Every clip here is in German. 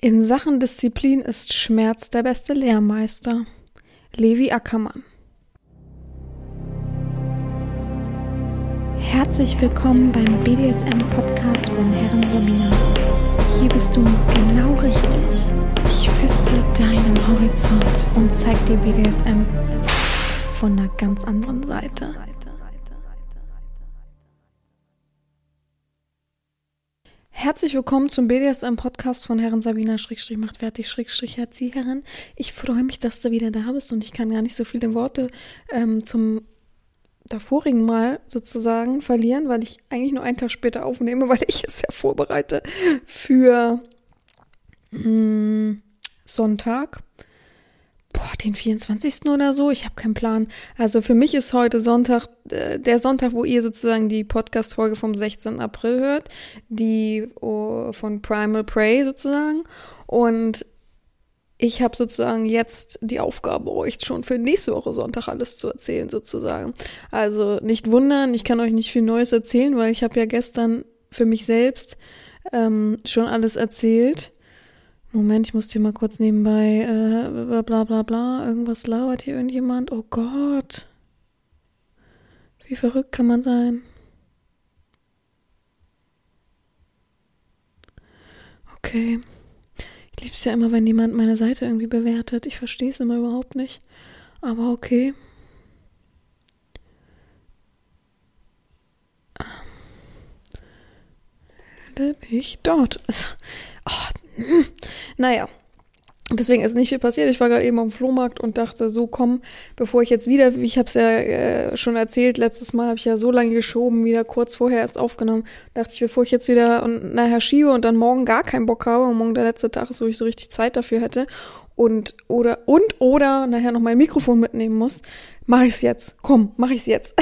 In Sachen Disziplin ist Schmerz der beste Lehrmeister. Levi Ackermann. Herzlich willkommen beim BDSM-Podcast von Herren Sabina. Hier bist du genau richtig. Ich feste deinen Horizont und zeig dir BDSM von einer ganz anderen Seite. Herzlich willkommen zum BDSM-Podcast von Herren Sabina Schrägstrich macht fertig Schrägstrich Erzieherin. Ich freue mich, dass du wieder da bist und ich kann gar nicht so viele Worte ähm, zum davorigen Mal sozusagen verlieren, weil ich eigentlich nur einen Tag später aufnehme, weil ich es ja vorbereite für mh, hm, Sonntag boah, den 24. oder so. Ich habe keinen Plan. Also für mich ist heute Sonntag, äh, der Sonntag, wo ihr sozusagen die Podcast-Folge vom 16. April hört, die oh, von Primal Prey sozusagen. Und ich habe sozusagen jetzt die Aufgabe, euch schon für nächste Woche Sonntag alles zu erzählen, sozusagen. Also nicht wundern, ich kann euch nicht viel Neues erzählen, weil ich habe ja gestern für mich selbst ähm, schon alles erzählt. Moment, ich muss hier mal kurz nebenbei äh, bla bla bla. Irgendwas lauert hier irgendjemand. Oh Gott. Wie verrückt kann man sein? Okay. Ich liebe es ja immer, wenn jemand meine Seite irgendwie bewertet. Ich verstehe es immer überhaupt nicht. Aber okay. Nicht dort. Oh, naja. Deswegen ist nicht viel passiert. Ich war gerade eben am Flohmarkt und dachte, so komm, bevor ich jetzt wieder, ich habe es ja äh, schon erzählt, letztes Mal habe ich ja so lange geschoben, wieder kurz vorher erst aufgenommen, dachte ich, bevor ich jetzt wieder und nachher schiebe und dann morgen gar keinen Bock habe und morgen der letzte Tag ist, wo ich so richtig Zeit dafür hätte und oder und oder nachher noch mein Mikrofon mitnehmen muss, mache ich es jetzt. Komm, mache ich es jetzt.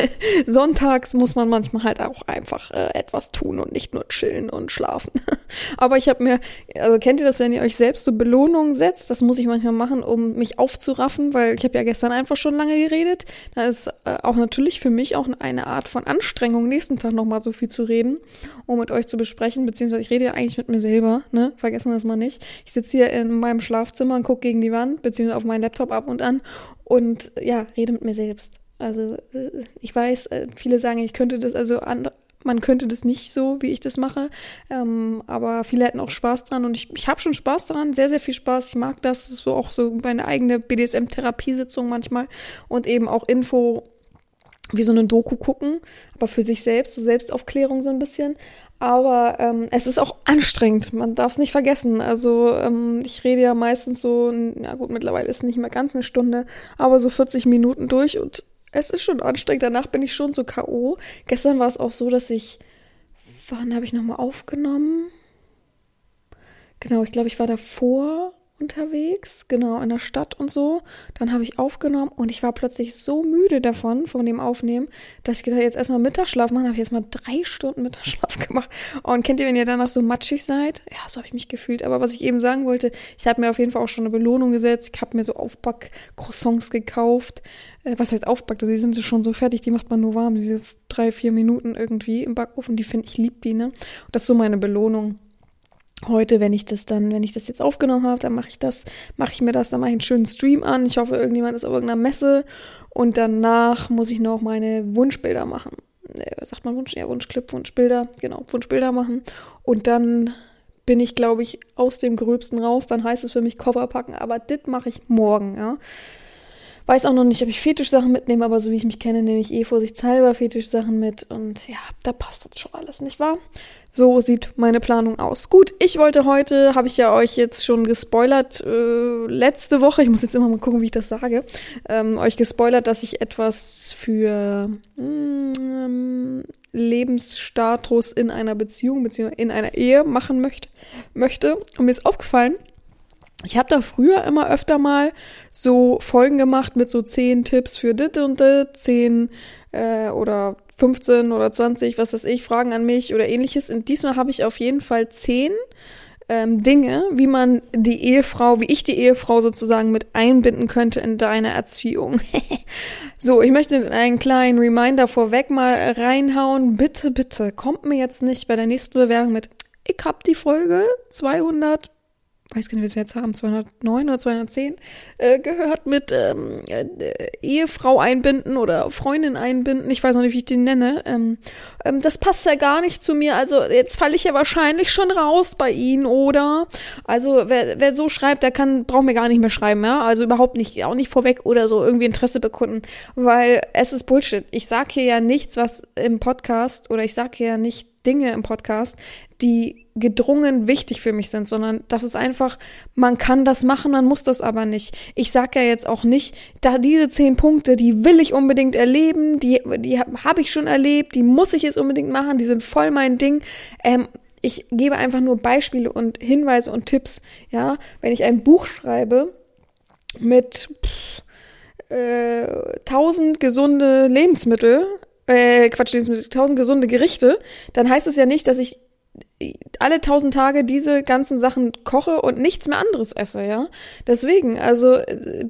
Sonntags muss man manchmal halt auch einfach äh, etwas tun und nicht nur chillen und schlafen. Aber ich habe mir, also kennt ihr das, wenn ihr euch selbst so Belohnungen setzt? Das muss ich manchmal machen, um mich aufzuraffen, weil ich habe ja gestern einfach schon lange geredet. Da ist äh, auch natürlich für mich auch eine Art von Anstrengung, nächsten Tag nochmal so viel zu reden, um mit euch zu besprechen, beziehungsweise ich rede ja eigentlich mit mir selber, ne? Vergessen wir das mal nicht. Ich sitze hier in meinem Schlafzimmer und gucke gegen die Wand, beziehungsweise auf meinen Laptop ab und an und ja, rede mit mir selbst. Also äh, ich weiß, äh, viele sagen, ich könnte das, also andere, man könnte das nicht so, wie ich das mache, ähm, aber viele hätten auch Spaß dran und ich, ich habe schon Spaß daran, sehr, sehr viel Spaß. Ich mag das, das ist so auch so meine eigene BDSM-Therapiesitzung manchmal und eben auch Info wie so eine Doku gucken, aber für sich selbst, so Selbstaufklärung so ein bisschen. Aber ähm, es ist auch anstrengend, man darf es nicht vergessen. Also ähm, ich rede ja meistens so, na gut, mittlerweile ist nicht mehr ganz eine Stunde, aber so 40 Minuten durch und es ist schon anstrengend. Danach bin ich schon so K.O. Gestern war es auch so, dass ich, wann habe ich nochmal aufgenommen? Genau, ich glaube, ich war davor unterwegs, genau, in der Stadt und so. Dann habe ich aufgenommen und ich war plötzlich so müde davon, von dem Aufnehmen, dass ich gedacht jetzt erstmal Mittagsschlaf machen, habe ich erstmal drei Stunden Mittagsschlaf gemacht. Und kennt ihr, wenn ihr danach so matschig seid? Ja, so habe ich mich gefühlt. Aber was ich eben sagen wollte, ich habe mir auf jeden Fall auch schon eine Belohnung gesetzt. Ich habe mir so Aufback-Croissants gekauft. Äh, was heißt Aufback? Die sind schon so fertig, die macht man nur warm, diese drei, vier Minuten irgendwie im Backofen. Die finde ich lieb, die, ne? Und das ist so meine Belohnung heute, wenn ich das dann, wenn ich das jetzt aufgenommen habe, dann mache ich das, mache ich mir das, dann mache ich einen schönen Stream an. Ich hoffe, irgendjemand ist auf irgendeiner Messe und danach muss ich noch meine Wunschbilder machen. Äh, sagt man Wunsch? Ja, Wunschclip, Wunschbilder, genau, Wunschbilder machen. Und dann bin ich, glaube ich, aus dem Gröbsten raus. Dann heißt es für mich Koffer packen, aber das mache ich morgen, ja. Weiß auch noch nicht, ob ich Fetischsachen mitnehme, aber so wie ich mich kenne, nehme ich eh vorsichtshalber Fetischsachen mit. Und ja, da passt das schon alles, nicht wahr? So sieht meine Planung aus. Gut, ich wollte heute, habe ich ja euch jetzt schon gespoilert, äh, letzte Woche, ich muss jetzt immer mal gucken, wie ich das sage, ähm, euch gespoilert, dass ich etwas für mm, Lebensstatus in einer Beziehung bzw. in einer Ehe machen möchte, möchte. Und mir ist aufgefallen, ich habe da früher immer öfter mal so Folgen gemacht mit so zehn Tipps für dit und dit, zehn äh, oder 15 oder 20, was weiß ich, Fragen an mich oder ähnliches. Und diesmal habe ich auf jeden Fall zehn ähm, Dinge, wie man die Ehefrau, wie ich die Ehefrau sozusagen mit einbinden könnte in deine Erziehung. so, ich möchte einen kleinen Reminder vorweg mal reinhauen. Bitte, bitte, kommt mir jetzt nicht bei der nächsten Bewerbung mit, ich hab die Folge 200 weiß gar nicht, was wir jetzt haben, 209 oder 210, äh, gehört mit ähm, äh, Ehefrau einbinden oder Freundin einbinden. Ich weiß noch nicht, wie ich den nenne. Ähm, ähm, das passt ja gar nicht zu mir. Also jetzt falle ich ja wahrscheinlich schon raus bei Ihnen, oder? Also wer, wer so schreibt, der kann, braucht mir gar nicht mehr schreiben, ja? Also überhaupt nicht, auch nicht vorweg oder so irgendwie Interesse bekunden, weil es ist Bullshit. Ich sag hier ja nichts, was im Podcast oder ich sag hier ja nicht Dinge im Podcast, die gedrungen wichtig für mich sind, sondern das ist einfach, man kann das machen, man muss das aber nicht. Ich sage ja jetzt auch nicht, da diese zehn Punkte, die will ich unbedingt erleben, die, die habe ich schon erlebt, die muss ich jetzt unbedingt machen, die sind voll mein Ding. Ähm, ich gebe einfach nur Beispiele und Hinweise und Tipps. Ja, wenn ich ein Buch schreibe mit pff, äh, tausend gesunde Lebensmittel, äh, Quatsch, Lebensmittel, tausend gesunde Gerichte, dann heißt es ja nicht, dass ich alle tausend Tage diese ganzen Sachen koche und nichts mehr anderes esse, ja. Deswegen, also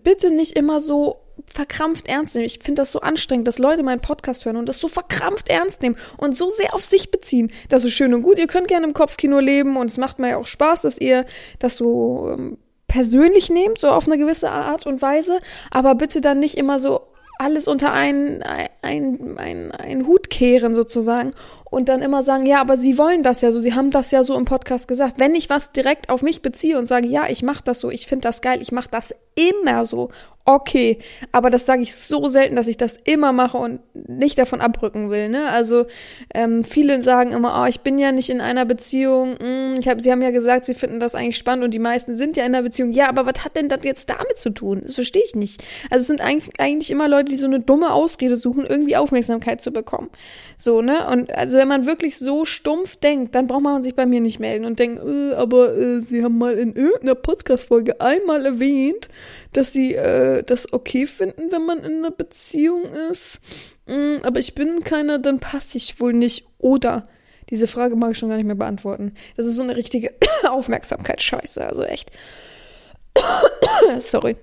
bitte nicht immer so verkrampft ernst nehmen. Ich finde das so anstrengend, dass Leute meinen Podcast hören und das so verkrampft ernst nehmen und so sehr auf sich beziehen. Das ist schön und gut. Ihr könnt gerne im Kopfkino leben und es macht mir ja auch Spaß, dass ihr das so ähm, persönlich nehmt, so auf eine gewisse Art und Weise. Aber bitte dann nicht immer so alles unter einen, ein, ein, ein Hut kehren sozusagen und dann immer sagen, ja, aber sie wollen das ja so, sie haben das ja so im Podcast gesagt. Wenn ich was direkt auf mich beziehe und sage, ja, ich mache das so, ich finde das geil, ich mache das immer so, okay. Aber das sage ich so selten, dass ich das immer mache und nicht davon abrücken will. Ne? Also ähm, viele sagen immer, oh, ich bin ja nicht in einer Beziehung. Hm, ich hab, sie haben ja gesagt, sie finden das eigentlich spannend und die meisten sind ja in einer Beziehung. Ja, aber was hat denn das jetzt damit zu tun? Das verstehe ich nicht. Also es sind eigentlich, eigentlich immer Leute, die so eine dumme Ausrede suchen, irgendwie Aufmerksamkeit zu bekommen. So, ne? Und also wenn man wirklich so stumpf denkt, dann braucht man sich bei mir nicht melden und denken, äh, aber äh, sie haben mal in irgendeiner Podcast-Folge einmal erwähnt, dass sie äh, das okay finden, wenn man in einer Beziehung ist. Mm, aber ich bin keiner, dann passe ich wohl nicht. Oder diese Frage mag ich schon gar nicht mehr beantworten. Das ist so eine richtige Aufmerksamkeitsscheiße. Also echt. Sorry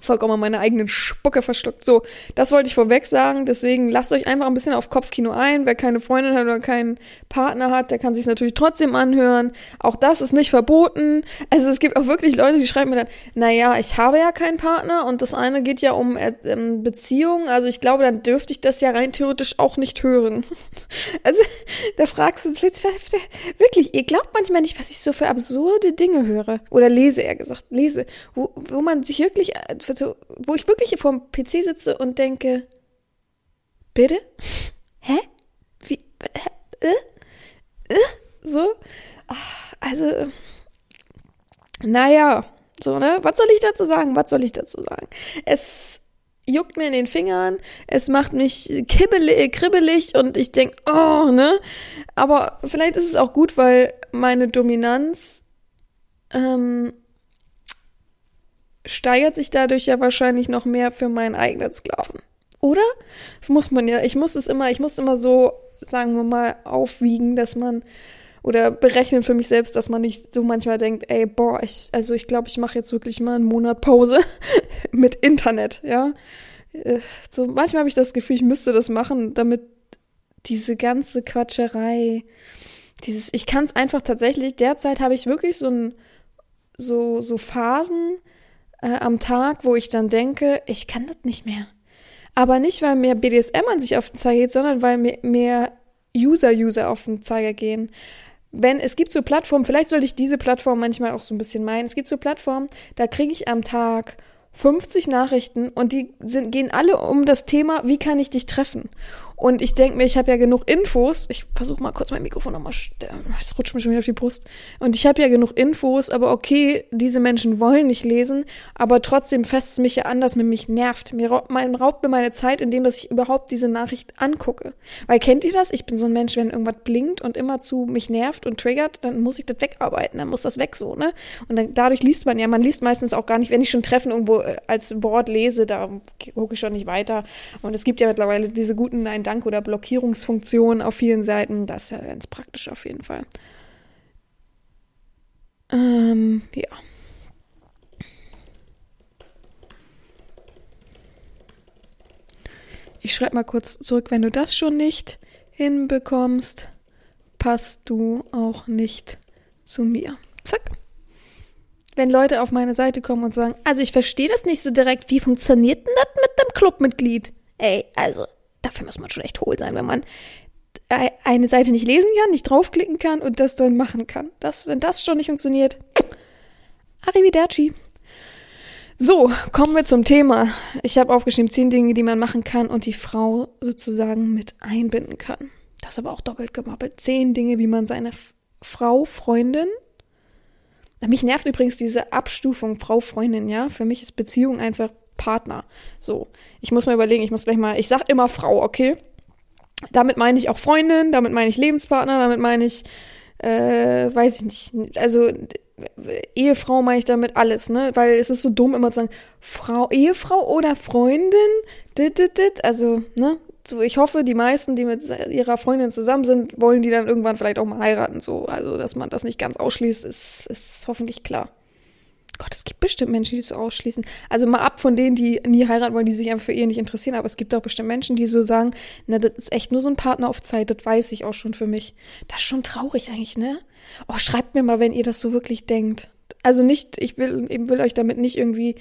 vollkommen meine eigenen Spucke verstockt. So, das wollte ich vorweg sagen. Deswegen lasst euch einfach ein bisschen auf Kopfkino ein. Wer keine Freundin hat oder keinen Partner hat, der kann sich natürlich trotzdem anhören. Auch das ist nicht verboten. Also es gibt auch wirklich Leute, die schreiben mir dann, naja, ich habe ja keinen Partner und das eine geht ja um äh, ähm, Beziehungen. Also ich glaube, dann dürfte ich das ja rein theoretisch auch nicht hören. also da fragst du wirklich, ihr glaubt manchmal nicht, was ich so für absurde Dinge höre. Oder lese, eher gesagt, lese. Wo, wo man sich wirklich äh, so, wo ich wirklich vor dem PC sitze und denke, bitte? Hä? Wie? Äh? Äh? So? Ach, also, naja, so, ne? Was soll ich dazu sagen? Was soll ich dazu sagen? Es juckt mir in den Fingern, es macht mich kibbelig, kribbelig und ich denke, oh, ne? Aber vielleicht ist es auch gut, weil meine Dominanz ähm, steigert sich dadurch ja wahrscheinlich noch mehr für meinen eigenen Sklaven. Oder? Muss man ja, ich muss es immer, ich muss immer so, sagen wir mal, aufwiegen, dass man oder berechnen für mich selbst, dass man nicht so manchmal denkt, ey, boah, ich, also ich glaube, ich mache jetzt wirklich mal einen Monat Pause mit Internet, ja. Äh, so manchmal habe ich das Gefühl, ich müsste das machen, damit diese ganze Quatscherei, dieses, ich kann es einfach tatsächlich, derzeit habe ich wirklich so ein, so, so Phasen, äh, am Tag, wo ich dann denke, ich kann das nicht mehr. Aber nicht, weil mir BDSM an sich auf den Zeiger geht, sondern weil mir mehr User-User auf den Zeiger gehen. Wenn es gibt so Plattformen, vielleicht sollte ich diese Plattform manchmal auch so ein bisschen meinen. Es gibt so Plattformen, da kriege ich am Tag 50 Nachrichten und die sind, gehen alle um das Thema, wie kann ich dich treffen? Und ich denke mir, ich habe ja genug Infos. Ich versuche mal kurz mein Mikrofon nochmal. Es rutscht mir schon wieder auf die Brust. Und ich habe ja genug Infos, aber okay, diese Menschen wollen nicht lesen, aber trotzdem fest es mich ja an, dass mir mich nervt. Mir raubt, mein, raubt mir meine Zeit, indem dass ich überhaupt diese Nachricht angucke. Weil kennt ihr das? Ich bin so ein Mensch, wenn irgendwas blinkt und immer zu mich nervt und triggert, dann muss ich das wegarbeiten, dann muss das weg so, ne? Und dann, dadurch liest man ja, man liest meistens auch gar nicht, wenn ich schon Treffen irgendwo äh, als Wort lese, da gucke ich schon nicht weiter. Und es gibt ja mittlerweile diese guten Nein, Dank- oder Blockierungsfunktionen auf vielen Seiten. Das ist ja ganz praktisch auf jeden Fall. Ähm, ja. Ich schreibe mal kurz zurück, wenn du das schon nicht hinbekommst, passt du auch nicht zu mir. Zack. wenn Leute auf meine Seite kommen und sagen, also ich verstehe das nicht so direkt, wie funktioniert denn das mit dem Clubmitglied? Ey, also, dafür muss man schon echt hohl sein, wenn man eine Seite nicht lesen kann, nicht draufklicken kann und das dann machen kann. Das, wenn das schon nicht funktioniert, arrivederci. So, kommen wir zum Thema. Ich habe aufgeschrieben, zehn Dinge, die man machen kann und die Frau sozusagen mit einbinden kann. Das aber auch doppelt gemoppelt. Zehn Dinge, wie man seine Frau, Freundin. Mich nervt übrigens diese Abstufung Frau, Freundin, ja. Für mich ist Beziehung einfach Partner. So, ich muss mal überlegen, ich muss gleich mal, ich sag immer Frau, okay? Damit meine ich auch Freundin, damit meine ich Lebenspartner, damit meine ich, äh, weiß ich nicht, also Ehefrau meine ich damit alles, ne? Weil es ist so dumm immer zu sagen, Frau, Ehefrau oder Freundin, dit, dit, dit. also, ne? So, ich hoffe, die meisten, die mit ihrer Freundin zusammen sind, wollen die dann irgendwann vielleicht auch mal heiraten, so. Also, dass man das nicht ganz ausschließt, ist, ist hoffentlich klar. Gott, es gibt bestimmt Menschen, die so ausschließen. Also mal ab von denen, die nie heiraten wollen, die sich einfach für Ehe nicht interessieren, aber es gibt auch bestimmt Menschen, die so sagen, na, das ist echt nur so ein Partner auf Zeit, das weiß ich auch schon für mich. Das ist schon traurig eigentlich, ne? Oh, schreibt mir mal, wenn ihr das so wirklich denkt. Also nicht, ich will, ich will euch damit nicht irgendwie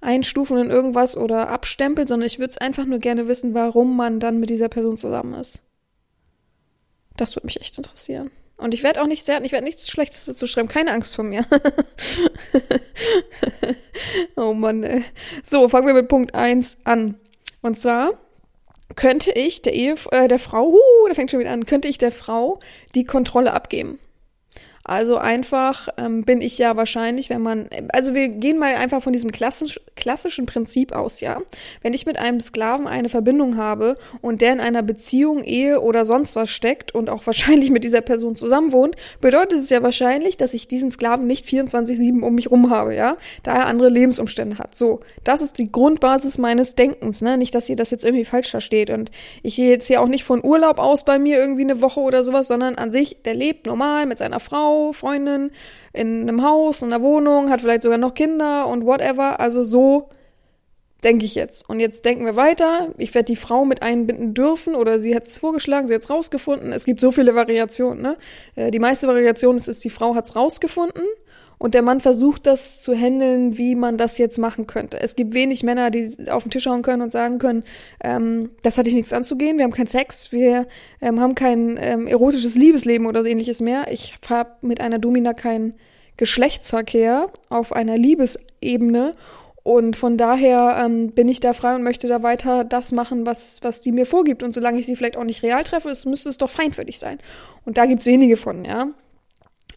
einstufen in irgendwas oder abstempeln, sondern ich würde es einfach nur gerne wissen, warum man dann mit dieser Person zusammen ist. Das würde mich echt interessieren. Und ich werde auch nicht sehr, ich werde nichts Schlechtes dazu schreiben. Keine Angst vor mir. oh Mann, ey. So, fangen wir mit Punkt 1 an. Und zwar könnte ich der Ehe, äh, der Frau, uh, da fängt schon wieder an, könnte ich der Frau die Kontrolle abgeben. Also einfach ähm, bin ich ja wahrscheinlich, wenn man, also wir gehen mal einfach von diesem klassisch, klassischen Prinzip aus, ja. Wenn ich mit einem Sklaven eine Verbindung habe und der in einer Beziehung, Ehe oder sonst was steckt und auch wahrscheinlich mit dieser Person zusammenwohnt, bedeutet es ja wahrscheinlich, dass ich diesen Sklaven nicht 24-7 um mich rum habe, ja. Da er andere Lebensumstände hat. So, das ist die Grundbasis meines Denkens, ne. Nicht, dass ihr das jetzt irgendwie falsch versteht. Und ich gehe jetzt hier auch nicht von Urlaub aus bei mir irgendwie eine Woche oder sowas, sondern an sich, der lebt normal mit seiner Frau Freundin in einem Haus, in einer Wohnung, hat vielleicht sogar noch Kinder und whatever. Also so denke ich jetzt. Und jetzt denken wir weiter. Ich werde die Frau mit einbinden dürfen oder sie hat es vorgeschlagen, sie hat es rausgefunden. Es gibt so viele Variationen. Ne? Äh, die meiste Variation ist, ist die Frau hat es rausgefunden und der Mann versucht das zu handeln, wie man das jetzt machen könnte. Es gibt wenig Männer, die auf den Tisch hauen können und sagen können, ähm, das hat dich nichts anzugehen, wir haben keinen Sex, wir ähm, haben kein ähm, erotisches Liebesleben oder so ähnliches mehr. Ich habe mit einer Domina keinen Geschlechtsverkehr auf einer Liebesebene und von daher ähm, bin ich da frei und möchte da weiter das machen, was, was die mir vorgibt. Und solange ich sie vielleicht auch nicht real treffe, es müsste es doch fein für dich sein. Und da gibt's wenige von, ja.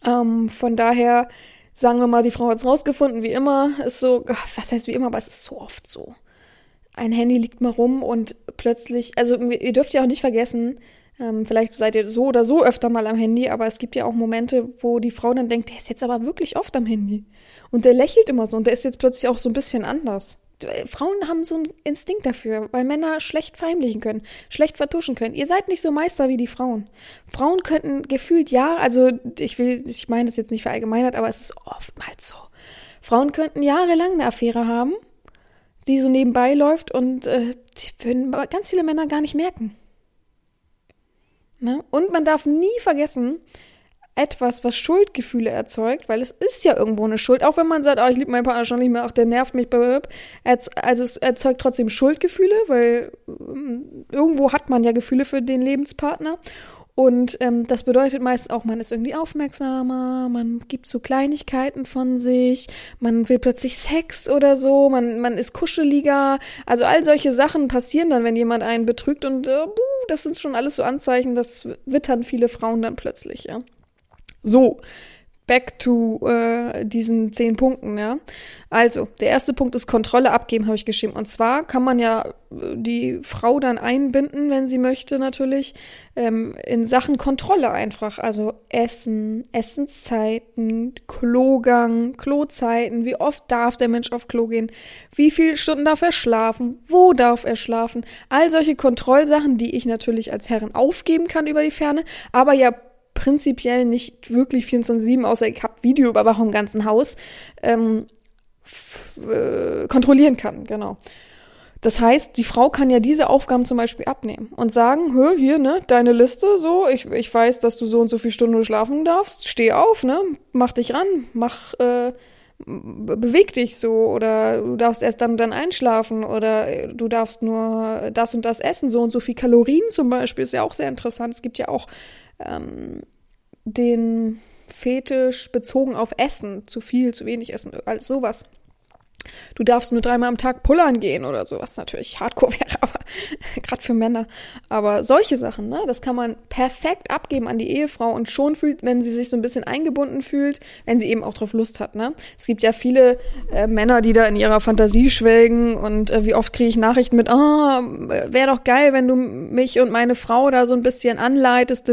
Ähm, von daher sagen wir mal, die Frau hat es rausgefunden, wie immer, ist so, was heißt wie immer, aber es ist so oft so. Ein Handy liegt mal rum und plötzlich, also ihr dürft ja auch nicht vergessen, ähm, vielleicht seid ihr so oder so öfter mal am Handy, aber es gibt ja auch Momente, wo die Frau dann denkt, der ist jetzt aber wirklich oft am Handy. Und der lächelt immer so und der ist jetzt plötzlich auch so ein bisschen anders. Frauen haben so einen Instinkt dafür, weil Männer schlecht verheimlichen können, schlecht vertuschen können. Ihr seid nicht so Meister wie die Frauen. Frauen könnten gefühlt ja, also ich will, ich meine das jetzt nicht verallgemeinert, aber es ist oftmals so. Frauen könnten jahrelang eine Affäre haben, die so nebenbei läuft und äh, die würden ganz viele Männer gar nicht merken. Ne? Und man darf nie vergessen, etwas, was Schuldgefühle erzeugt, weil es ist ja irgendwo eine Schuld, auch wenn man sagt, oh, ich liebe meinen Partner schon nicht mehr, ach, der nervt mich, also es erzeugt trotzdem Schuldgefühle, weil ähm, irgendwo hat man ja Gefühle für den Lebenspartner und ähm, das bedeutet meist auch, man ist irgendwie aufmerksamer, man gibt so Kleinigkeiten von sich, man will plötzlich Sex oder so, man, man ist kuscheliger. Also all solche Sachen passieren dann, wenn jemand einen betrügt und äh, das sind schon alles so Anzeichen, das wittern viele Frauen dann plötzlich, ja. So, back to äh, diesen zehn Punkten, ja. Also, der erste Punkt ist Kontrolle abgeben, habe ich geschrieben. Und zwar kann man ja äh, die Frau dann einbinden, wenn sie möchte, natürlich, ähm, in Sachen Kontrolle einfach. Also Essen, Essenszeiten, Klogang, Klozeiten, wie oft darf der Mensch auf Klo gehen, wie viele Stunden darf er schlafen, wo darf er schlafen. All solche Kontrollsachen, die ich natürlich als Herrin aufgeben kann über die Ferne, aber ja prinzipiell nicht wirklich 24-7, außer ich habe Videoüberwachung im ganzen Haus, ähm, äh, kontrollieren kann, genau. Das heißt, die Frau kann ja diese Aufgaben zum Beispiel abnehmen und sagen, hör, hier, ne, deine Liste, so, ich, ich weiß, dass du so und so viele Stunden schlafen darfst, steh auf, ne, mach dich ran, mach, äh, beweg dich so oder du darfst erst dann dann einschlafen oder du darfst nur das und das essen, so und so viel Kalorien zum Beispiel ist ja auch sehr interessant. Es gibt ja auch ähm, den Fetisch bezogen auf Essen, zu viel, zu wenig essen, alles sowas du darfst nur dreimal am Tag pullern gehen oder so, was natürlich hardcore wäre, aber gerade für Männer. Aber solche Sachen, ne, das kann man perfekt abgeben an die Ehefrau und schon fühlt, wenn sie sich so ein bisschen eingebunden fühlt, wenn sie eben auch drauf Lust hat, ne. Es gibt ja viele äh, Männer, die da in ihrer Fantasie schwelgen und äh, wie oft kriege ich Nachrichten mit, ah, oh, wäre doch geil, wenn du mich und meine Frau da so ein bisschen anleitest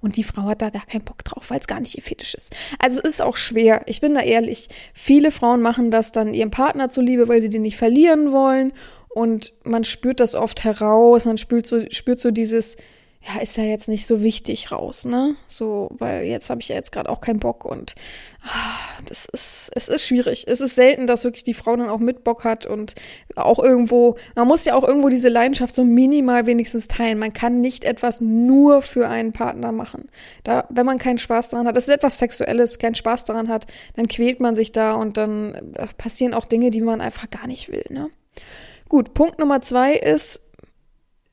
und die Frau hat da gar keinen Bock drauf, weil es gar nicht ihr Fetisch ist. Also es ist auch schwer. Ich bin da ehrlich. Viele Frauen machen das dann ihrem Partner Partner zuliebe, weil sie den nicht verlieren wollen. Und man spürt das oft heraus, man spürt so, spürt so dieses, ja, ist ja jetzt nicht so wichtig raus, ne? So, weil jetzt habe ich ja jetzt gerade auch keinen Bock und ah, das ist, es ist schwierig. Es ist selten, dass wirklich die Frau dann auch mit Bock hat und auch irgendwo, man muss ja auch irgendwo diese Leidenschaft so minimal wenigstens teilen. Man kann nicht etwas nur für einen Partner machen. Da, wenn man keinen Spaß daran hat, das ist etwas Sexuelles, keinen Spaß daran hat, dann quält man sich da und dann äh, passieren auch Dinge, die man einfach gar nicht will, ne? Gut, Punkt Nummer zwei ist,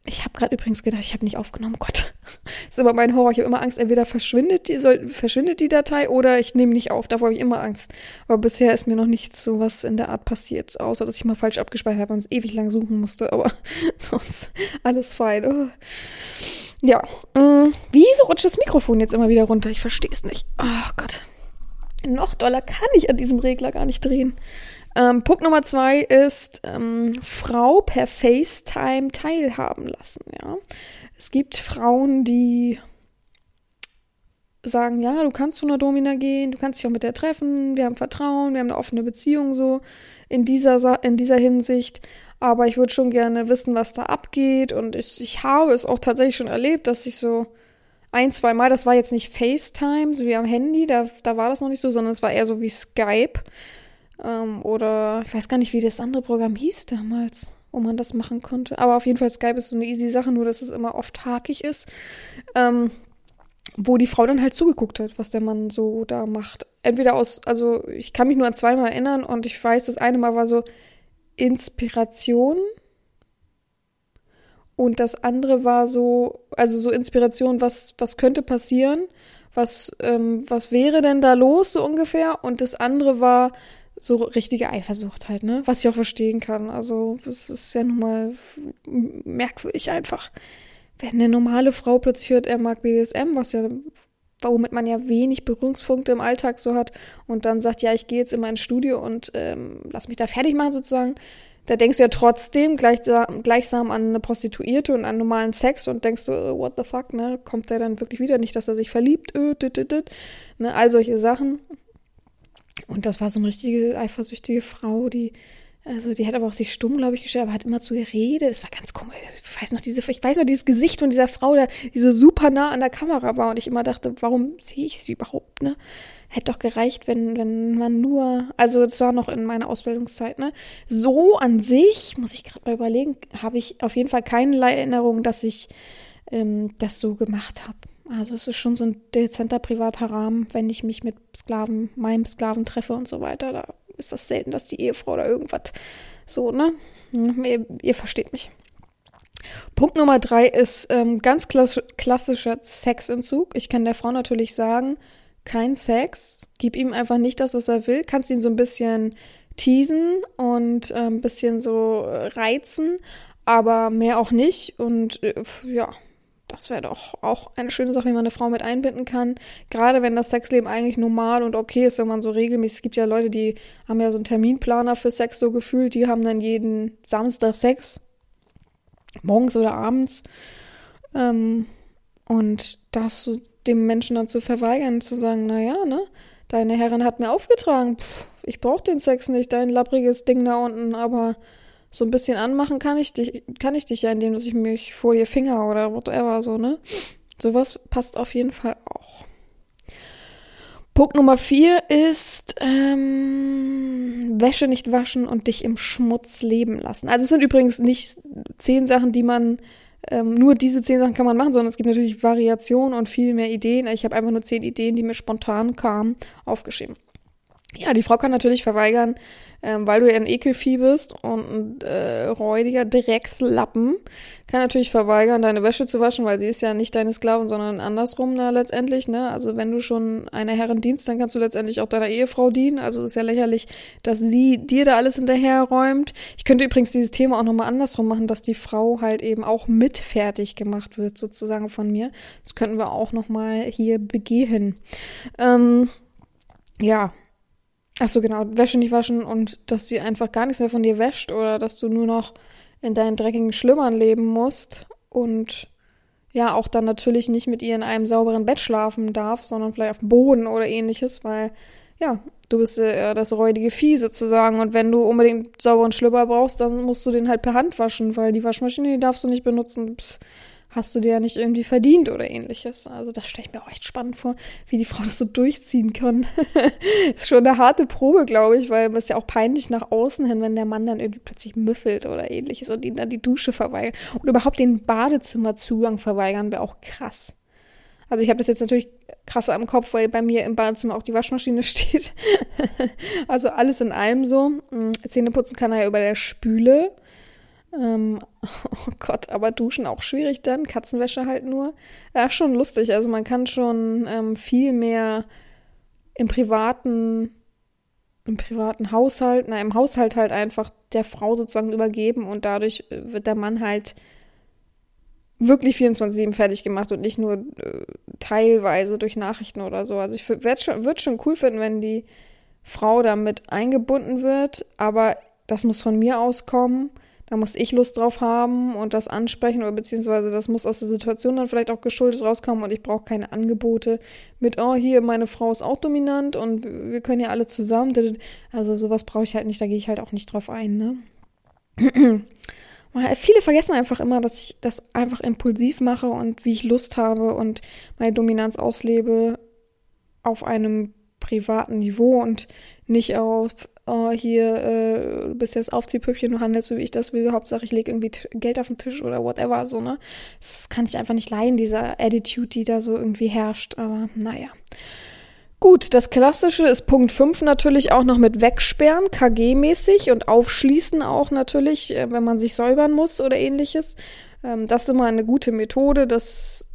ich habe gerade übrigens gedacht, ich habe nicht aufgenommen. Gott, das ist immer mein Horror. Ich habe immer Angst, entweder verschwindet die, soll, verschwindet die Datei oder ich nehme nicht auf. Davor habe ich immer Angst. Aber bisher ist mir noch nichts so was in der Art passiert, außer dass ich mal falsch abgespeichert habe und es ewig lang suchen musste. Aber sonst alles fein. Oh. Ja, mm, wieso rutscht das Mikrofon jetzt immer wieder runter? Ich verstehe es nicht. Oh Gott. Noch doller kann ich an diesem Regler gar nicht drehen. Ähm, Punkt Nummer zwei ist ähm, Frau per FaceTime teilhaben lassen. Ja, es gibt Frauen, die sagen, ja, du kannst zu einer Domina gehen, du kannst dich auch mit der treffen, wir haben Vertrauen, wir haben eine offene Beziehung so in dieser in dieser Hinsicht. Aber ich würde schon gerne wissen, was da abgeht und ich, ich habe es auch tatsächlich schon erlebt, dass ich so ein, zwei Mal, das war jetzt nicht FaceTime, so wie am Handy, da, da war das noch nicht so, sondern es war eher so wie Skype. Ähm, oder ich weiß gar nicht, wie das andere Programm hieß damals, wo man das machen konnte. Aber auf jeden Fall Skype ist so eine easy Sache, nur dass es immer oft hakig ist. Ähm, wo die Frau dann halt zugeguckt hat, was der Mann so da macht. Entweder aus, also ich kann mich nur an zweimal erinnern und ich weiß, das eine Mal war so Inspiration und das andere war so, also so Inspiration, was, was könnte passieren, was, ähm, was wäre denn da los so ungefähr und das andere war so richtige Eifersucht halt, ne? Was ich auch verstehen kann. Also, das ist ja nun mal merkwürdig einfach. Wenn eine normale Frau plötzlich hört, er mag BDSM, was ja, womit man ja wenig Berührungspunkte im Alltag so hat, und dann sagt, ja, ich gehe jetzt in mein Studio und ähm, lass mich da fertig machen sozusagen, da denkst du ja trotzdem gleichsam, gleichsam an eine Prostituierte und an normalen Sex und denkst du, so, what the fuck, ne? Kommt der dann wirklich wieder? Nicht, dass er sich verliebt, äh, dit, dit, dit, ne? All solche Sachen. Und das war so eine richtige eifersüchtige Frau, die, also die hat aber auch sich stumm, glaube ich, gestellt, aber hat immer zu geredet. Das war ganz komisch. Ich weiß noch diese, ich weiß noch dieses Gesicht von dieser Frau, die so super nah an der Kamera war und ich immer dachte, warum sehe ich sie überhaupt, ne? Hätte doch gereicht, wenn, wenn man nur, also das war noch in meiner Ausbildungszeit, ne? So an sich, muss ich gerade mal überlegen, habe ich auf jeden Fall keine Erinnerung, dass ich ähm, das so gemacht habe. Also es ist schon so ein dezenter privater Rahmen, wenn ich mich mit Sklaven, meinem Sklaven treffe und so weiter. Da ist das selten, dass die Ehefrau oder irgendwas so, ne? Hm, ihr, ihr versteht mich. Punkt Nummer drei ist ähm, ganz klass klassischer Sexentzug. Ich kann der Frau natürlich sagen, kein Sex, gib ihm einfach nicht das, was er will. Kannst ihn so ein bisschen teasen und äh, ein bisschen so reizen, aber mehr auch nicht. Und äh, ja, das wäre doch auch eine schöne Sache, wie man eine Frau mit einbinden kann. Gerade wenn das Sexleben eigentlich normal und okay ist, wenn man so regelmäßig, es gibt ja Leute, die haben ja so einen Terminplaner für Sex so gefühlt, die haben dann jeden Samstag Sex. Morgens oder abends. Ähm, und das so dem Menschen dann zu verweigern, zu sagen, naja, ne, deine Herrin hat mir aufgetragen, pff, ich brauche den Sex nicht, dein lappriges Ding da unten, aber so ein bisschen anmachen kann ich dich, kann ich dich ja, indem dass ich mich vor dir finger oder whatever, so, ne? Sowas passt auf jeden Fall auch. Punkt Nummer vier ist ähm, Wäsche nicht waschen und dich im Schmutz leben lassen. Also es sind übrigens nicht zehn Sachen, die man ähm, nur diese zehn Sachen kann man machen, sondern es gibt natürlich Variationen und viel mehr Ideen. Ich habe einfach nur zehn Ideen, die mir spontan kamen, aufgeschrieben. Ja, die Frau kann natürlich verweigern, ähm, weil du ja ein Ekelvieh bist und ein äh, räudiger Dreckslappen, kann natürlich verweigern, deine Wäsche zu waschen, weil sie ist ja nicht deine Sklavin, sondern andersrum ne, letztendlich. Ne? Also wenn du schon eine Herrin dienst, dann kannst du letztendlich auch deiner Ehefrau dienen. Also ist ja lächerlich, dass sie dir da alles hinterherräumt. Ich könnte übrigens dieses Thema auch nochmal andersrum machen, dass die Frau halt eben auch mit fertig gemacht wird, sozusagen von mir. Das könnten wir auch nochmal hier begehen. Ähm, ja, Ach so, genau, Wäsche nicht waschen und dass sie einfach gar nichts mehr von dir wäscht oder dass du nur noch in deinen dreckigen Schlümmern leben musst und ja, auch dann natürlich nicht mit ihr in einem sauberen Bett schlafen darf, sondern vielleicht auf dem Boden oder ähnliches, weil ja, du bist äh, das räudige Vieh sozusagen und wenn du unbedingt sauberen Schlüpper brauchst, dann musst du den halt per Hand waschen, weil die Waschmaschine, die darfst du nicht benutzen. Pss hast du dir ja nicht irgendwie verdient oder ähnliches. Also das stelle ich mir auch echt spannend vor, wie die Frau das so durchziehen kann. ist schon eine harte Probe, glaube ich, weil es ja auch peinlich nach außen hin, wenn der Mann dann irgendwie plötzlich müffelt oder ähnliches und ihn dann die Dusche verweigert. Und überhaupt den Badezimmerzugang verweigern wäre auch krass. Also ich habe das jetzt natürlich krasser am Kopf, weil bei mir im Badezimmer auch die Waschmaschine steht. also alles in allem so. Hm, Zähne putzen kann er ja über der Spüle. Ähm, oh Gott, aber duschen auch schwierig dann, Katzenwäsche halt nur. Ja, schon lustig. Also man kann schon ähm, viel mehr im privaten, im privaten Haushalt, na, im Haushalt halt einfach der Frau sozusagen übergeben und dadurch äh, wird der Mann halt wirklich 24-7 fertig gemacht und nicht nur äh, teilweise durch Nachrichten oder so. Also ich würde schon, würd schon cool finden, wenn die Frau damit eingebunden wird, aber das muss von mir auskommen. Da muss ich Lust drauf haben und das ansprechen oder beziehungsweise das muss aus der Situation dann vielleicht auch geschuldet rauskommen und ich brauche keine Angebote mit, oh, hier, meine Frau ist auch dominant und wir können ja alle zusammen. Also sowas brauche ich halt nicht, da gehe ich halt auch nicht drauf ein, ne? Viele vergessen einfach immer, dass ich das einfach impulsiv mache und wie ich Lust habe und meine Dominanz auslebe auf einem privaten Niveau und nicht auf oh, hier, äh, bist jetzt Aufziehpüppchen, du handelst so, wie ich das will, Hauptsache ich lege irgendwie Geld auf den Tisch oder whatever, so, ne? Das kann ich einfach nicht leiden, dieser Attitude, die da so irgendwie herrscht, aber naja. Gut, das Klassische ist Punkt 5 natürlich auch noch mit Wegsperren, KG-mäßig und Aufschließen auch natürlich, äh, wenn man sich säubern muss oder ähnliches. Ähm, das ist immer eine gute Methode. Das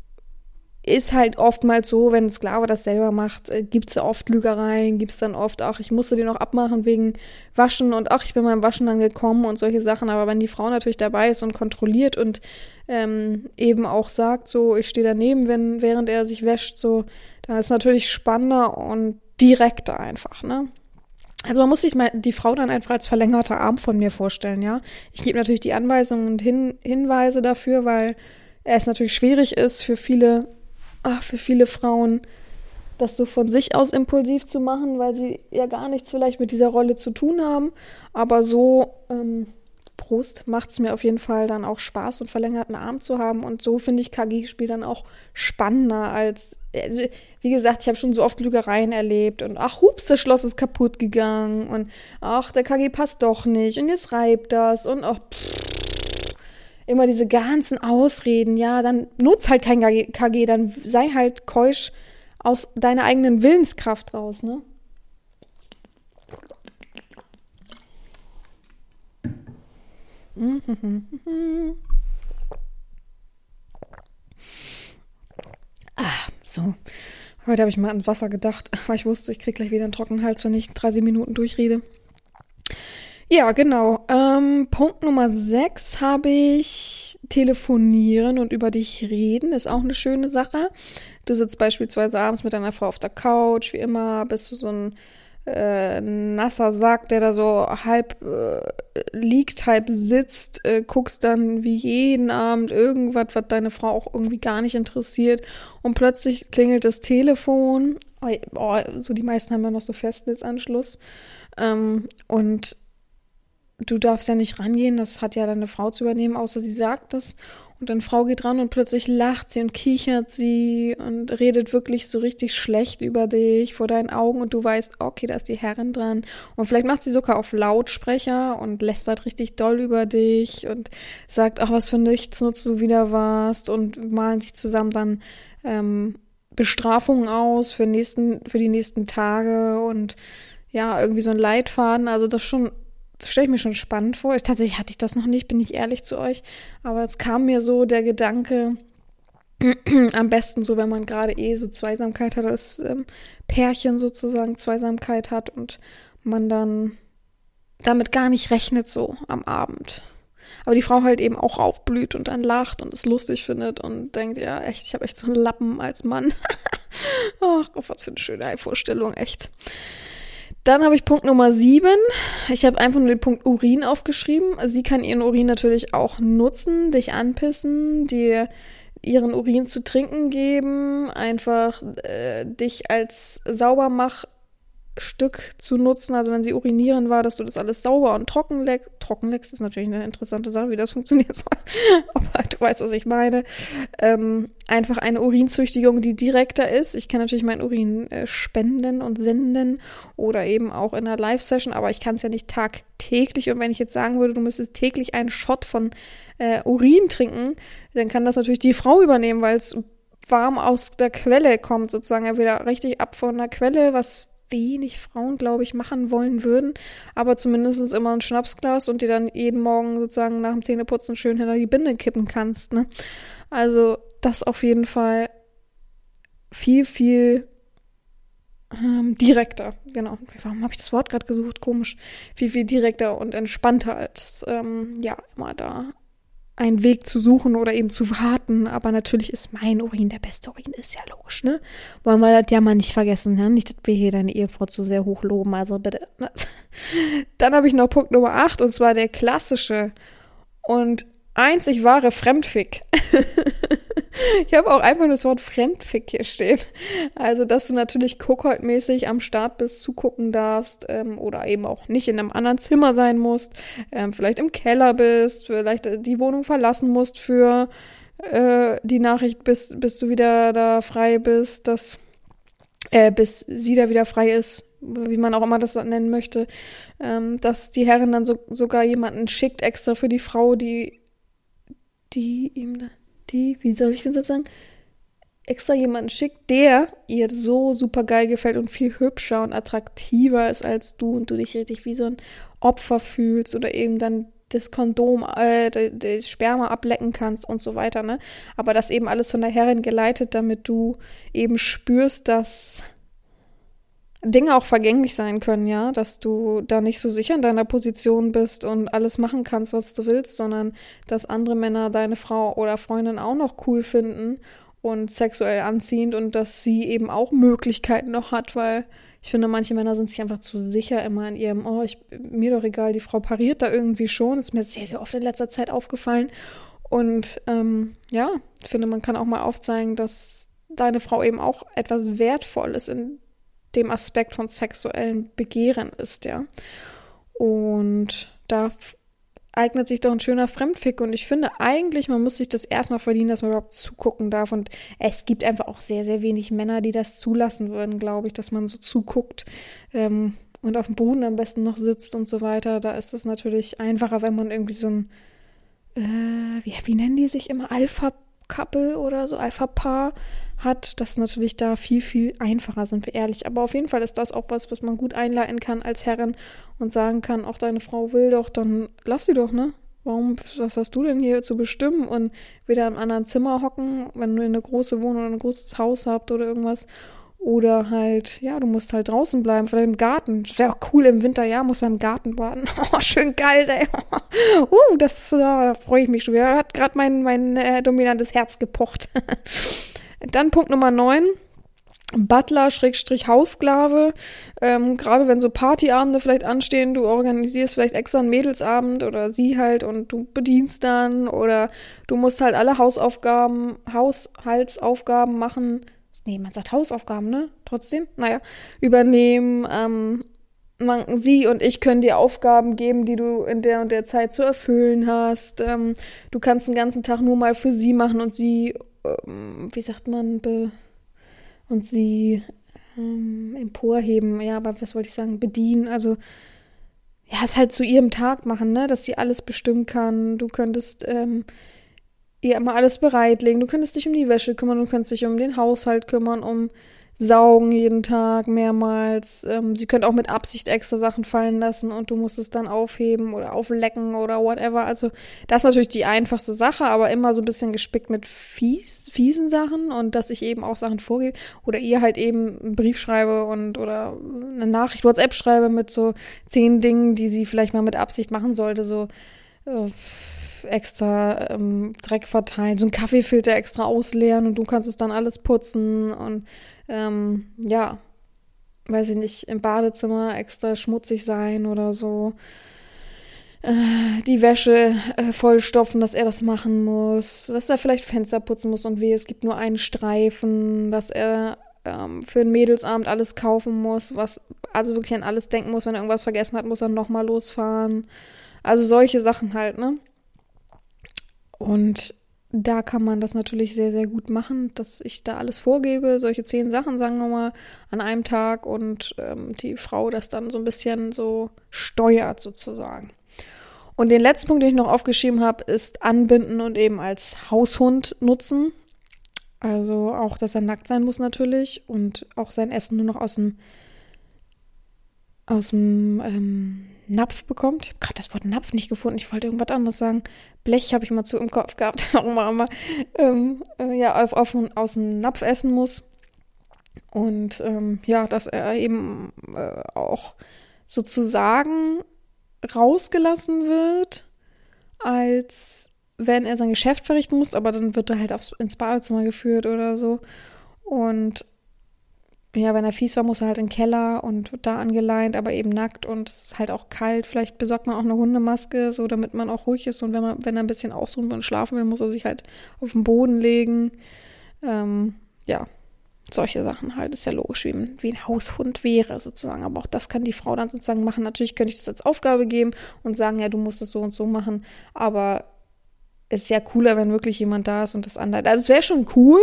ist halt oftmals so, wenn ein Sklave das selber macht, äh, gibt's oft Lügereien, gibt's dann oft, ach, ich musste den noch abmachen wegen Waschen und ach, ich bin beim Waschen dann gekommen und solche Sachen. Aber wenn die Frau natürlich dabei ist und kontrolliert und ähm, eben auch sagt, so, ich stehe daneben, wenn, während er sich wäscht, so, dann ist natürlich spannender und direkter einfach, ne? Also man muss sich mal die Frau dann einfach als verlängerter Arm von mir vorstellen, ja. Ich gebe natürlich die Anweisungen und Hin Hinweise dafür, weil es natürlich schwierig ist für viele ach, für viele Frauen, das so von sich aus impulsiv zu machen, weil sie ja gar nichts vielleicht mit dieser Rolle zu tun haben. Aber so, ähm, Prost, macht es mir auf jeden Fall dann auch Spaß und verlängerten Arm zu haben. Und so finde ich KG-Spiel dann auch spannender als, also, wie gesagt, ich habe schon so oft Lügereien erlebt und ach, hups, das Schloss ist kaputt gegangen und ach, der KG passt doch nicht und jetzt reibt das und ach, pff, immer diese ganzen Ausreden, ja, dann nutz halt kein KG, dann sei halt keusch aus deiner eigenen Willenskraft raus, ne? ah, so. Heute habe ich mal an Wasser gedacht, weil ich wusste, ich kriege gleich wieder einen trockenen Hals, wenn ich 30 Minuten durchrede. Ja, genau. Ähm, Punkt Nummer 6 habe ich telefonieren und über dich reden. Ist auch eine schöne Sache. Du sitzt beispielsweise abends mit deiner Frau auf der Couch, wie immer, bist du so ein äh, nasser Sack, der da so halb äh, liegt, halb sitzt, äh, guckst dann wie jeden Abend irgendwas, was deine Frau auch irgendwie gar nicht interessiert und plötzlich klingelt das Telefon. Oh, so die meisten haben ja noch so Festnetzanschluss. Ähm, und du darfst ja nicht rangehen, das hat ja deine Frau zu übernehmen, außer sie sagt das. Und deine Frau geht ran und plötzlich lacht sie und kichert sie und redet wirklich so richtig schlecht über dich vor deinen Augen und du weißt, okay, da ist die Herrin dran. Und vielleicht macht sie sogar auf Lautsprecher und lästert richtig doll über dich und sagt, ach, was für Nichtsnutz du wieder warst und malen sich zusammen dann ähm, Bestrafungen aus für, nächsten, für die nächsten Tage und ja, irgendwie so ein Leitfaden. Also das schon, stelle ich mir schon spannend vor. Ich, tatsächlich hatte ich das noch nicht, bin ich ehrlich zu euch. Aber es kam mir so der Gedanke, am besten so, wenn man gerade eh so Zweisamkeit hat, das ähm, Pärchen sozusagen Zweisamkeit hat und man dann damit gar nicht rechnet so am Abend. Aber die Frau halt eben auch aufblüht und dann lacht und es lustig findet und denkt, ja, echt, ich habe echt so einen Lappen als Mann. Ach, was für eine schöne Vorstellung, echt. Dann habe ich Punkt Nummer sieben. Ich habe einfach nur den Punkt Urin aufgeschrieben. Sie kann ihren Urin natürlich auch nutzen, dich anpissen, dir ihren Urin zu trinken geben, einfach äh, dich als Saubermach Stück zu nutzen. Also wenn sie urinieren war, dass du das alles sauber und trocken leckst. Trocken leckst ist natürlich eine interessante Sache, wie das funktioniert. Aber du weißt, was ich meine. Ähm, einfach eine Urinzüchtigung, die direkter ist. Ich kann natürlich meinen Urin äh, spenden und senden oder eben auch in einer Live-Session, aber ich kann es ja nicht tagtäglich. Und wenn ich jetzt sagen würde, du müsstest täglich einen Shot von äh, Urin trinken, dann kann das natürlich die Frau übernehmen, weil es warm aus der Quelle kommt, sozusagen. Er wieder richtig ab von der Quelle, was wenig Frauen, glaube ich, machen wollen würden. Aber zumindest immer ein Schnapsglas und dir dann jeden Morgen sozusagen nach dem Zähneputzen schön hinter die Binde kippen kannst. Ne? Also das auf jeden Fall viel, viel ähm, direkter. Genau. Warum habe ich das Wort gerade gesucht? Komisch. Viel, viel direkter und entspannter als ähm, ja immer da einen Weg zu suchen oder eben zu warten. Aber natürlich ist mein Urin der beste Urin, ist ja logisch, ne? Wollen wir das ja mal nicht vergessen, ne? Nicht, dass wir hier deine Ehefrau zu sehr hochloben, also bitte. Dann habe ich noch Punkt Nummer 8 und zwar der klassische und einzig wahre Fremdfick. Ich habe auch einfach das Wort Fremdfick hier stehen. Also, dass du natürlich Cookhold-mäßig am Start bist, zugucken darfst ähm, oder eben auch nicht in einem anderen Zimmer sein musst, ähm, vielleicht im Keller bist, vielleicht die Wohnung verlassen musst für äh, die Nachricht, bis, bis du wieder da frei bist, dass äh, bis sie da wieder frei ist, oder wie man auch immer das nennen möchte, ähm, dass die Herrin dann so, sogar jemanden schickt extra für die Frau, die die ihm die, wie soll ich das sagen, extra jemanden schickt, der ihr so super geil gefällt und viel hübscher und attraktiver ist als du und du dich richtig wie so ein Opfer fühlst oder eben dann das Kondom, äh, das Sperma ablecken kannst und so weiter, ne? Aber das eben alles von der Herrin geleitet, damit du eben spürst, dass Dinge auch vergänglich sein können, ja, dass du da nicht so sicher in deiner Position bist und alles machen kannst, was du willst, sondern dass andere Männer deine Frau oder Freundin auch noch cool finden und sexuell anziehend und dass sie eben auch Möglichkeiten noch hat, weil ich finde, manche Männer sind sich einfach zu sicher immer in ihrem, oh, ich, mir doch egal, die Frau pariert da irgendwie schon. Ist mir sehr, sehr oft in letzter Zeit aufgefallen. Und ähm, ja, ich finde, man kann auch mal aufzeigen, dass deine Frau eben auch etwas Wertvolles in dem Aspekt von sexuellen Begehren ist, ja. Und da eignet sich doch ein schöner Fremdfick. Und ich finde eigentlich, man muss sich das erstmal verdienen, dass man überhaupt zugucken darf. Und es gibt einfach auch sehr, sehr wenig Männer, die das zulassen würden, glaube ich, dass man so zuguckt ähm, und auf dem Boden am besten noch sitzt und so weiter. Da ist es natürlich einfacher, wenn man irgendwie so ein, äh, wie, wie nennen die sich immer, Alpha-Couple oder so, Alpha-Paar hat, das natürlich da viel, viel einfacher, sind wir ehrlich. Aber auf jeden Fall ist das auch was, was man gut einleiten kann als Herrin und sagen kann, auch deine Frau will doch, dann lass sie doch, ne? Warum, was hast du denn hier zu bestimmen und wieder im anderen Zimmer hocken, wenn du eine große Wohnung oder ein großes Haus habt oder irgendwas? Oder halt, ja, du musst halt draußen bleiben, vielleicht im Garten. Wäre auch cool im Winter, ja, muss er im Garten warten. Oh, schön geil, ey. uh, das, oh, da freue ich mich schon wieder. Hat gerade mein, mein äh, dominantes Herz gepocht. Dann Punkt Nummer 9. Butler, Schrägstrich Haussklave, ähm, gerade wenn so Partyabende vielleicht anstehen, du organisierst vielleicht extra einen Mädelsabend oder sie halt und du bedienst dann oder du musst halt alle Hausaufgaben, Haushaltsaufgaben machen. Nee, man sagt Hausaufgaben, ne? Trotzdem? Naja, übernehmen. Ähm, man, sie und ich können dir Aufgaben geben, die du in der und der Zeit zu erfüllen hast. Ähm, du kannst den ganzen Tag nur mal für sie machen und sie wie sagt man, be und sie ähm, emporheben, ja, aber was wollte ich sagen, bedienen, also ja, es halt zu ihrem Tag machen, ne, dass sie alles bestimmen kann. Du könntest ähm, ihr immer alles bereitlegen, du könntest dich um die Wäsche kümmern, du könntest dich um den Haushalt kümmern, um saugen jeden Tag mehrmals. Ähm, sie können auch mit Absicht extra Sachen fallen lassen und du musst es dann aufheben oder auflecken oder whatever. Also das ist natürlich die einfachste Sache, aber immer so ein bisschen gespickt mit fies, fiesen Sachen und dass ich eben auch Sachen vorgebe oder ihr halt eben einen Brief schreibe und oder eine Nachricht WhatsApp schreibe mit so zehn Dingen, die sie vielleicht mal mit Absicht machen sollte, so äh, extra ähm, Dreck verteilen, so einen Kaffeefilter extra ausleeren und du kannst es dann alles putzen und ähm, ja, weiß ich nicht, im Badezimmer extra schmutzig sein oder so. Äh, die Wäsche äh, vollstopfen, dass er das machen muss, dass er vielleicht Fenster putzen muss und weh, es gibt nur einen Streifen, dass er ähm, für den Mädelsabend alles kaufen muss, was also wirklich an alles denken muss, wenn er irgendwas vergessen hat, muss er nochmal losfahren. Also solche Sachen halt, ne? Und da kann man das natürlich sehr, sehr gut machen, dass ich da alles vorgebe, solche zehn Sachen, sagen wir mal, an einem Tag und ähm, die Frau das dann so ein bisschen so steuert sozusagen. Und den letzten Punkt, den ich noch aufgeschrieben habe, ist anbinden und eben als Haushund nutzen. Also auch, dass er nackt sein muss natürlich und auch sein Essen nur noch aus dem aus dem ähm, Napf bekommt. Ich habe gerade das Wort Napf nicht gefunden. Ich wollte irgendwas anderes sagen. Blech habe ich mal zu im Kopf gehabt, warum auch immer. Ähm, äh, ja, auf, auf, aus dem Napf essen muss. Und ähm, ja, dass er eben äh, auch sozusagen rausgelassen wird, als wenn er sein Geschäft verrichten muss, aber dann wird er halt aufs, ins Badezimmer geführt oder so. Und ja, wenn er fies war, muss er halt in den Keller und wird da angeleint, aber eben nackt und es ist halt auch kalt. Vielleicht besorgt man auch eine Hundemaske, so damit man auch ruhig ist. Und wenn man, wenn er ein bisschen ausruhen und schlafen will, muss er sich halt auf den Boden legen. Ähm, ja, solche Sachen halt. Ist ja logisch, wie, wie ein Haushund wäre sozusagen. Aber auch das kann die Frau dann sozusagen machen. Natürlich könnte ich das als Aufgabe geben und sagen, ja, du musst es so und so machen. Aber ist ja cooler, wenn wirklich jemand da ist und das anleitet. Also es wäre schon cool,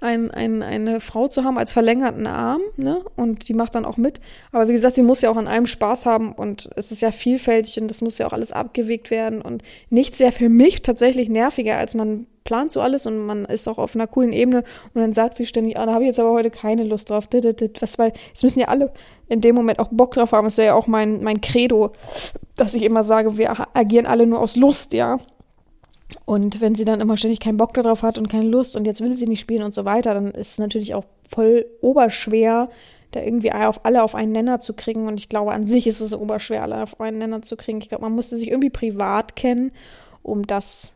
ein, ein, eine Frau zu haben als verlängerten Arm, ne? Und die macht dann auch mit. Aber wie gesagt, sie muss ja auch an einem Spaß haben und es ist ja vielfältig und das muss ja auch alles abgewegt werden. Und nichts wäre für mich tatsächlich nerviger, als man plant so alles und man ist auch auf einer coolen Ebene und dann sagt sie ständig, ah, da habe ich jetzt aber heute keine Lust drauf. Was, weil es müssen ja alle in dem Moment auch Bock drauf haben. Es wäre ja auch mein, mein Credo, dass ich immer sage, wir agieren alle nur aus Lust, ja. Und wenn sie dann immer ständig keinen Bock darauf hat und keine Lust und jetzt will sie nicht spielen und so weiter, dann ist es natürlich auch voll oberschwer, da irgendwie auf alle auf einen Nenner zu kriegen. Und ich glaube, an sich ist es oberschwer, alle auf einen Nenner zu kriegen. Ich glaube, man musste sich irgendwie privat kennen, um das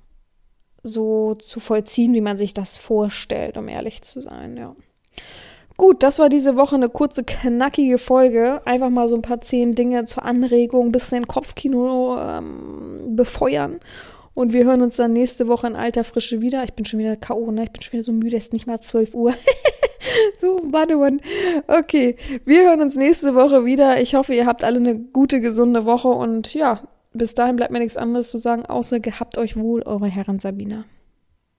so zu vollziehen, wie man sich das vorstellt, um ehrlich zu sein, ja. Gut, das war diese Woche eine kurze, knackige Folge. Einfach mal so ein paar zehn Dinge zur Anregung, bisschen Kopfkino ähm, befeuern. Und wir hören uns dann nächste Woche in alter Frische wieder. Ich bin schon wieder K.O., ne? Ich bin schon wieder so müde, es ist nicht mal 12 Uhr. so, warte mal. Okay, wir hören uns nächste Woche wieder. Ich hoffe, ihr habt alle eine gute, gesunde Woche. Und ja, bis dahin bleibt mir nichts anderes zu sagen, außer gehabt euch wohl, eure Herren Sabina.